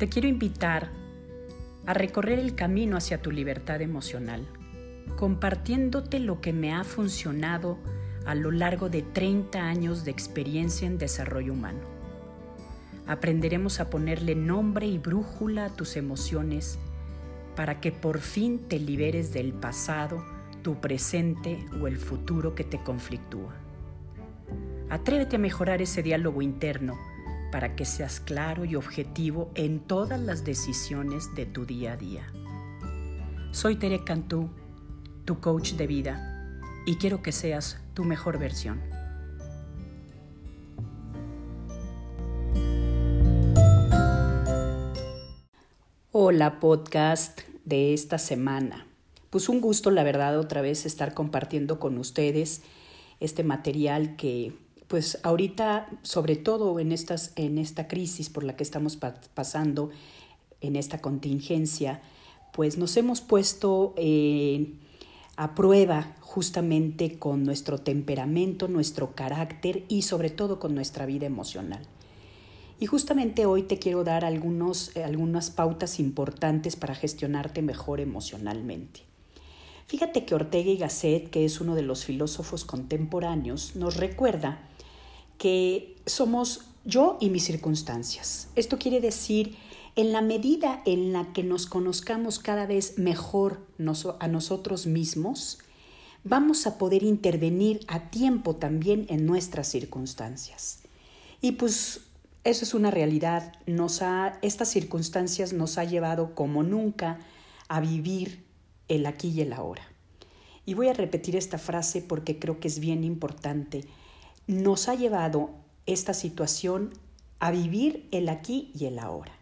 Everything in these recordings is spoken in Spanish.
te quiero invitar a recorrer el camino hacia tu libertad emocional, compartiéndote lo que me ha funcionado a lo largo de 30 años de experiencia en desarrollo humano. Aprenderemos a ponerle nombre y brújula a tus emociones para que por fin te liberes del pasado, tu presente o el futuro que te conflictúa. Atrévete a mejorar ese diálogo interno para que seas claro y objetivo en todas las decisiones de tu día a día. Soy Tere Cantú, tu coach de vida, y quiero que seas tu mejor versión. Hola podcast de esta semana. Pues un gusto, la verdad, otra vez estar compartiendo con ustedes este material que pues ahorita, sobre todo en, estas, en esta crisis por la que estamos pasando, en esta contingencia, pues nos hemos puesto eh, a prueba justamente con nuestro temperamento, nuestro carácter y sobre todo con nuestra vida emocional. Y justamente hoy te quiero dar algunos, eh, algunas pautas importantes para gestionarte mejor emocionalmente. Fíjate que Ortega y Gasset, que es uno de los filósofos contemporáneos, nos recuerda que somos yo y mis circunstancias. Esto quiere decir, en la medida en la que nos conozcamos cada vez mejor a nosotros mismos, vamos a poder intervenir a tiempo también en nuestras circunstancias. Y pues eso es una realidad. Nos ha, estas circunstancias nos ha llevado como nunca a vivir el aquí y el ahora. Y voy a repetir esta frase porque creo que es bien importante nos ha llevado esta situación a vivir el aquí y el ahora.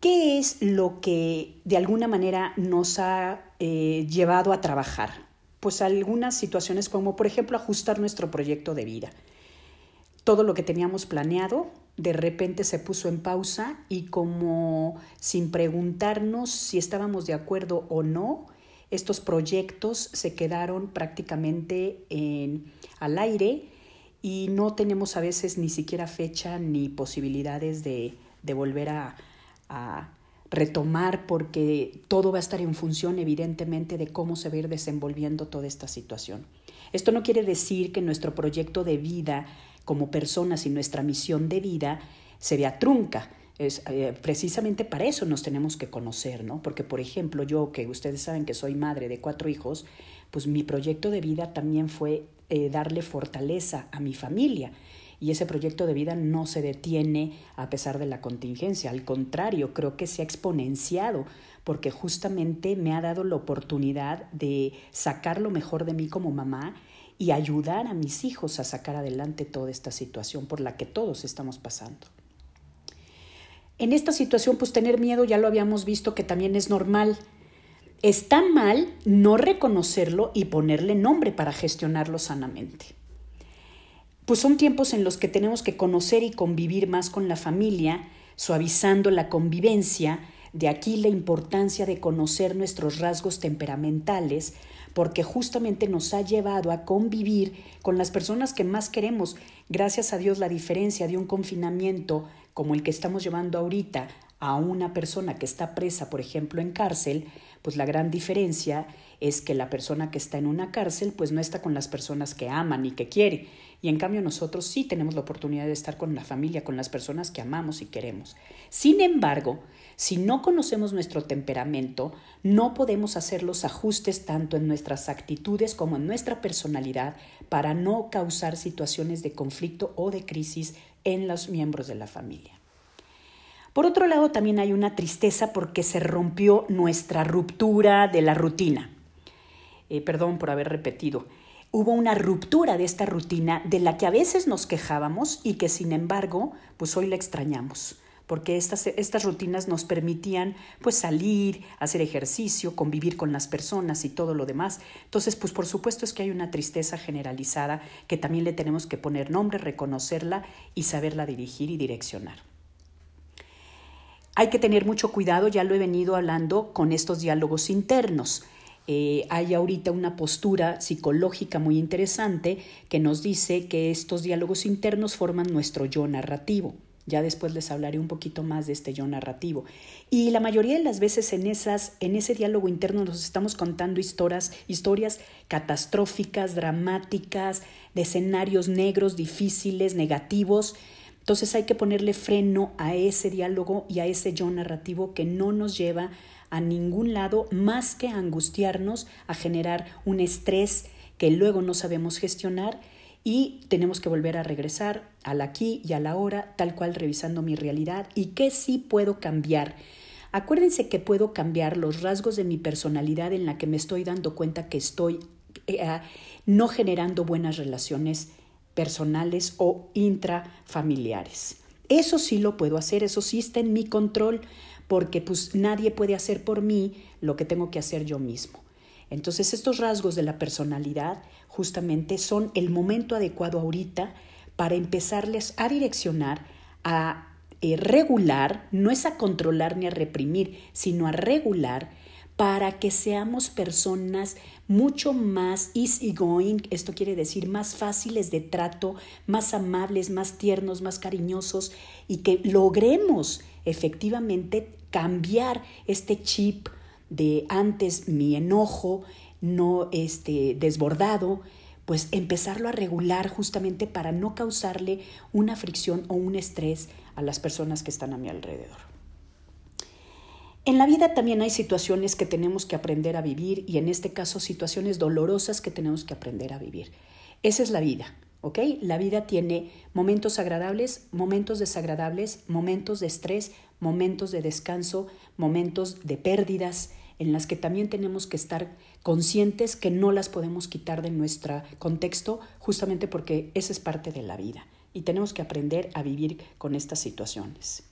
¿Qué es lo que de alguna manera nos ha eh, llevado a trabajar? Pues algunas situaciones como por ejemplo ajustar nuestro proyecto de vida. Todo lo que teníamos planeado de repente se puso en pausa y como sin preguntarnos si estábamos de acuerdo o no, estos proyectos se quedaron prácticamente en, al aire y no tenemos a veces ni siquiera fecha ni posibilidades de, de volver a, a retomar porque todo va a estar en función evidentemente de cómo se va a ir desenvolviendo toda esta situación. Esto no quiere decir que nuestro proyecto de vida como personas y nuestra misión de vida se vea trunca. Es, eh, precisamente para eso nos tenemos que conocer, ¿no? Porque, por ejemplo, yo que ustedes saben que soy madre de cuatro hijos, pues mi proyecto de vida también fue eh, darle fortaleza a mi familia. Y ese proyecto de vida no se detiene a pesar de la contingencia, al contrario, creo que se ha exponenciado porque justamente me ha dado la oportunidad de sacar lo mejor de mí como mamá y ayudar a mis hijos a sacar adelante toda esta situación por la que todos estamos pasando. En esta situación, pues tener miedo ya lo habíamos visto que también es normal. Está mal no reconocerlo y ponerle nombre para gestionarlo sanamente. Pues son tiempos en los que tenemos que conocer y convivir más con la familia, suavizando la convivencia, de aquí la importancia de conocer nuestros rasgos temperamentales, porque justamente nos ha llevado a convivir con las personas que más queremos. Gracias a Dios la diferencia de un confinamiento como el que estamos llevando ahorita a una persona que está presa, por ejemplo, en cárcel, pues la gran diferencia es que la persona que está en una cárcel pues no está con las personas que aman y que quiere. Y en cambio nosotros sí tenemos la oportunidad de estar con la familia, con las personas que amamos y queremos. Sin embargo, si no conocemos nuestro temperamento, no podemos hacer los ajustes tanto en nuestras actitudes como en nuestra personalidad para no causar situaciones de conflicto o de crisis en los miembros de la familia. Por otro lado, también hay una tristeza porque se rompió nuestra ruptura de la rutina. Eh, perdón por haber repetido. Hubo una ruptura de esta rutina de la que a veces nos quejábamos y que sin embargo, pues hoy la extrañamos porque estas, estas rutinas nos permitían pues salir, hacer ejercicio, convivir con las personas y todo lo demás. Entonces, pues por supuesto es que hay una tristeza generalizada que también le tenemos que poner nombre, reconocerla y saberla dirigir y direccionar. Hay que tener mucho cuidado, ya lo he venido hablando con estos diálogos internos. Eh, hay ahorita una postura psicológica muy interesante que nos dice que estos diálogos internos forman nuestro yo narrativo. Ya después les hablaré un poquito más de este yo narrativo. Y la mayoría de las veces en, esas, en ese diálogo interno nos estamos contando historias, historias catastróficas, dramáticas, de escenarios negros, difíciles, negativos. Entonces hay que ponerle freno a ese diálogo y a ese yo narrativo que no nos lleva a ningún lado más que a angustiarnos, a generar un estrés que luego no sabemos gestionar y tenemos que volver a regresar al aquí y a la hora, tal cual revisando mi realidad y qué sí puedo cambiar. Acuérdense que puedo cambiar los rasgos de mi personalidad en la que me estoy dando cuenta que estoy eh, ah, no generando buenas relaciones personales o intrafamiliares. Eso sí lo puedo hacer, eso sí está en mi control, porque pues nadie puede hacer por mí lo que tengo que hacer yo mismo. Entonces estos rasgos de la personalidad justamente son el momento adecuado ahorita para empezarles a direccionar, a eh, regular, no es a controlar ni a reprimir, sino a regular para que seamos personas mucho más easygoing, esto quiere decir más fáciles de trato, más amables, más tiernos, más cariñosos y que logremos efectivamente cambiar este chip de antes mi enojo no este, desbordado, pues empezarlo a regular justamente para no causarle una fricción o un estrés a las personas que están a mi alrededor. En la vida también hay situaciones que tenemos que aprender a vivir y en este caso situaciones dolorosas que tenemos que aprender a vivir. Esa es la vida, ¿ok? La vida tiene momentos agradables, momentos desagradables, momentos de estrés, momentos de descanso, momentos de pérdidas, en las que también tenemos que estar conscientes que no las podemos quitar de nuestro contexto justamente porque esa es parte de la vida y tenemos que aprender a vivir con estas situaciones.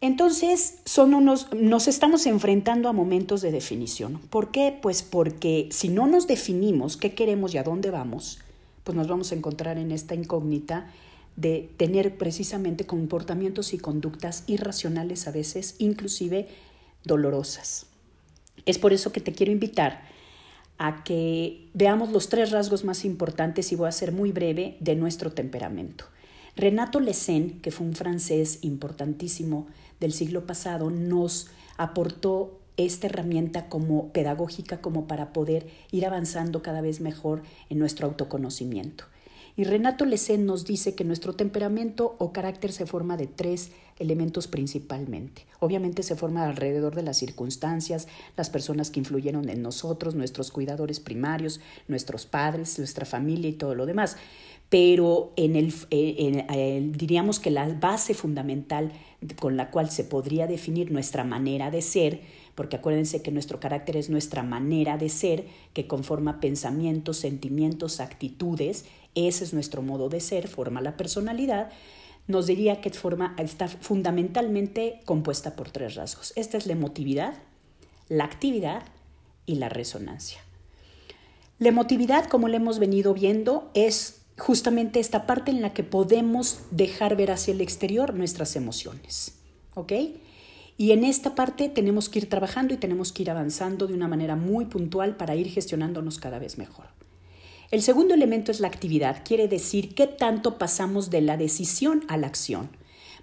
Entonces, son unos, nos estamos enfrentando a momentos de definición. ¿Por qué? Pues porque si no nos definimos qué queremos y a dónde vamos, pues nos vamos a encontrar en esta incógnita de tener precisamente comportamientos y conductas irracionales a veces, inclusive dolorosas. Es por eso que te quiero invitar a que veamos los tres rasgos más importantes, y voy a ser muy breve, de nuestro temperamento. Renato Lessen, que fue un francés importantísimo del siglo pasado, nos aportó esta herramienta como pedagógica como para poder ir avanzando cada vez mejor en nuestro autoconocimiento. Y Renato Lessen nos dice que nuestro temperamento o carácter se forma de tres elementos principalmente. Obviamente se forma alrededor de las circunstancias, las personas que influyeron en nosotros, nuestros cuidadores primarios, nuestros padres, nuestra familia y todo lo demás. Pero en el, eh, diríamos que la base fundamental con la cual se podría definir nuestra manera de ser, porque acuérdense que nuestro carácter es nuestra manera de ser, que conforma pensamientos, sentimientos, actitudes ese es nuestro modo de ser, forma la personalidad, nos diría que forma, está fundamentalmente compuesta por tres rasgos. Esta es la emotividad, la actividad y la resonancia. La emotividad, como le hemos venido viendo, es justamente esta parte en la que podemos dejar ver hacia el exterior nuestras emociones. ¿Ok? Y en esta parte tenemos que ir trabajando y tenemos que ir avanzando de una manera muy puntual para ir gestionándonos cada vez mejor. El segundo elemento es la actividad, quiere decir qué tanto pasamos de la decisión a la acción.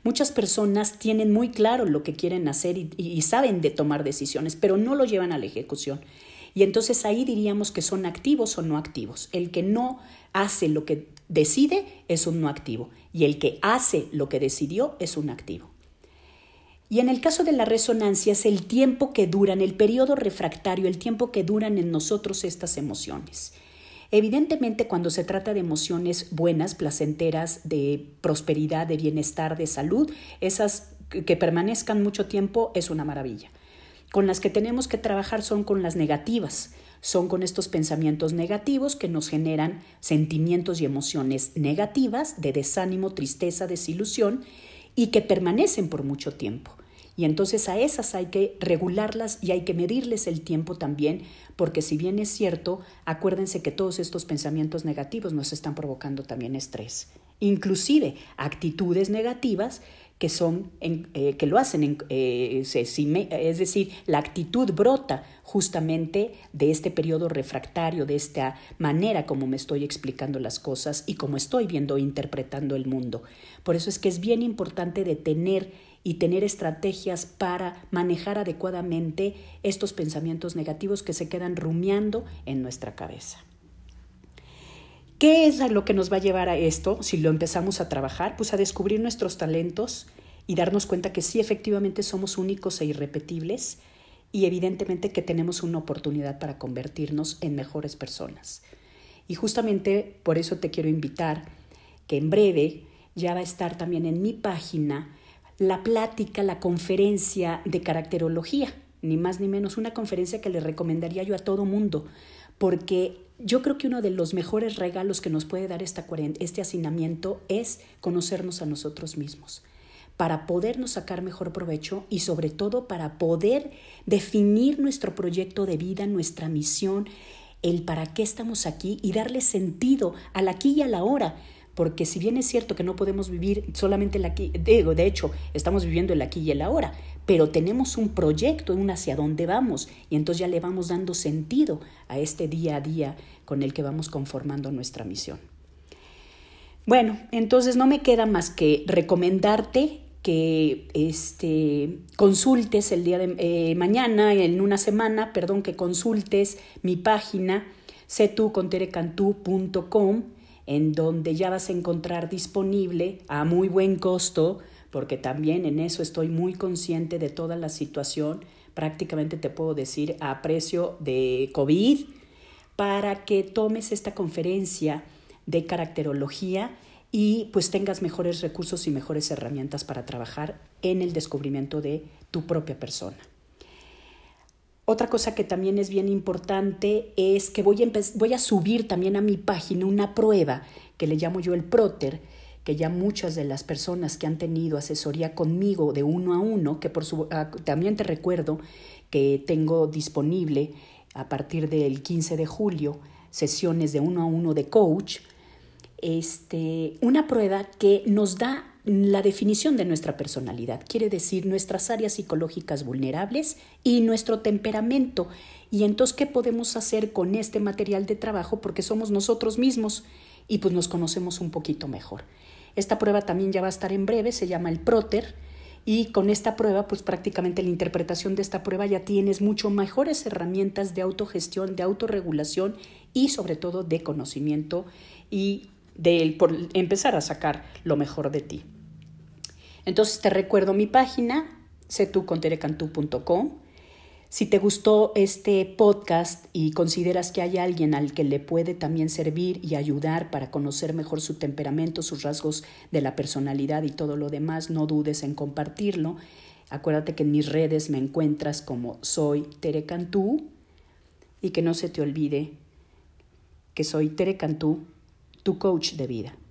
Muchas personas tienen muy claro lo que quieren hacer y, saben de tomar decisiones, pero no lo llevan a la ejecución. Y entonces ahí diríamos que son activos o no activos. El que no hace lo que decide es un no activo y el que hace lo que decidió es un activo. Y en el caso de la resonancia es el tiempo que duran, el periodo refractario, el tiempo que duran en nosotros estas emociones. Evidentemente, cuando se trata de emociones buenas, placenteras, de prosperidad, de bienestar, de salud, esas que permanezcan mucho tiempo es una maravilla. Con las que tenemos que trabajar son con las negativas, son con estos pensamientos negativos que nos generan sentimientos y emociones negativas de desánimo, tristeza, desilusión y que permanecen por mucho tiempo. Y entonces a esas hay que regularlas y hay que medirles el tiempo también, porque si bien es cierto, acuérdense que todos estos pensamientos negativos nos están provocando también estrés, inclusive actitudes negativas que son eh, que lo hacen eh, es decir la actitud brota justamente de este periodo refractario de esta manera como me estoy explicando las cosas y como estoy viendo e interpretando el mundo por eso es que es bien importante detener y tener estrategias para manejar adecuadamente estos pensamientos negativos que se quedan rumiando en nuestra cabeza. ¿Qué es lo que nos va a llevar a esto si lo empezamos a trabajar? Pues a descubrir nuestros talentos y darnos cuenta que sí, efectivamente somos únicos e irrepetibles y evidentemente que tenemos una oportunidad para convertirnos en mejores personas. Y justamente por eso te quiero invitar que en breve ya va a estar también en mi página la plática, la conferencia de caracterología, ni más ni menos, una conferencia que le recomendaría yo a todo mundo, porque yo creo que uno de los mejores regalos que nos puede dar esta, este hacinamiento es conocernos a nosotros mismos para podernos sacar mejor provecho y sobre todo para poder definir nuestro proyecto de vida, nuestra misión, el para qué estamos aquí y darle sentido al aquí y a la hora, porque si bien es cierto que no podemos vivir solamente el aquí, digo, de hecho, estamos viviendo el aquí y el ahora, pero tenemos un proyecto, un hacia dónde vamos, y entonces ya le vamos dando sentido a este día a día con el que vamos conformando nuestra misión. Bueno, entonces no me queda más que recomendarte que este, consultes el día de eh, mañana, en una semana, perdón, que consultes mi página setuconterecantú.com en donde ya vas a encontrar disponible a muy buen costo, porque también en eso estoy muy consciente de toda la situación, prácticamente te puedo decir a precio de COVID, para que tomes esta conferencia de caracterología y pues tengas mejores recursos y mejores herramientas para trabajar en el descubrimiento de tu propia persona. Otra cosa que también es bien importante es que voy a, subir también a mi página una prueba que le llamo yo el Proter, que ya muchas de las personas que han tenido asesoría conmigo de uno a uno, que por su, ah, también te recuerdo que tengo disponible a partir del 15 de julio sesiones de uno a uno de coach, este, una prueba que nos da la definición de nuestra personalidad, quiere decir nuestras áreas psicológicas vulnerables y nuestro temperamento. Y entonces, ¿qué podemos hacer con este material de trabajo? Porque somos nosotros mismos y pues nos conocemos un poquito mejor. Esta prueba también ya va a estar en breve, se llama el Proter. Y con esta prueba, pues prácticamente la interpretación de esta prueba ya tienes mucho mejores herramientas de autogestión, de autorregulación y sobre todo de conocimiento y de por empezar a sacar lo mejor de ti. Entonces te recuerdo mi página, setuconterecantú.com. Si te gustó este podcast y consideras que hay alguien al que le puede también servir y ayudar para conocer mejor su temperamento, sus rasgos de la personalidad y todo lo demás, no dudes en compartirlo. Acuérdate que en mis redes me encuentras como soy Tere Cantú y que no se te olvide que soy Tere Cantú, tu coach de vida.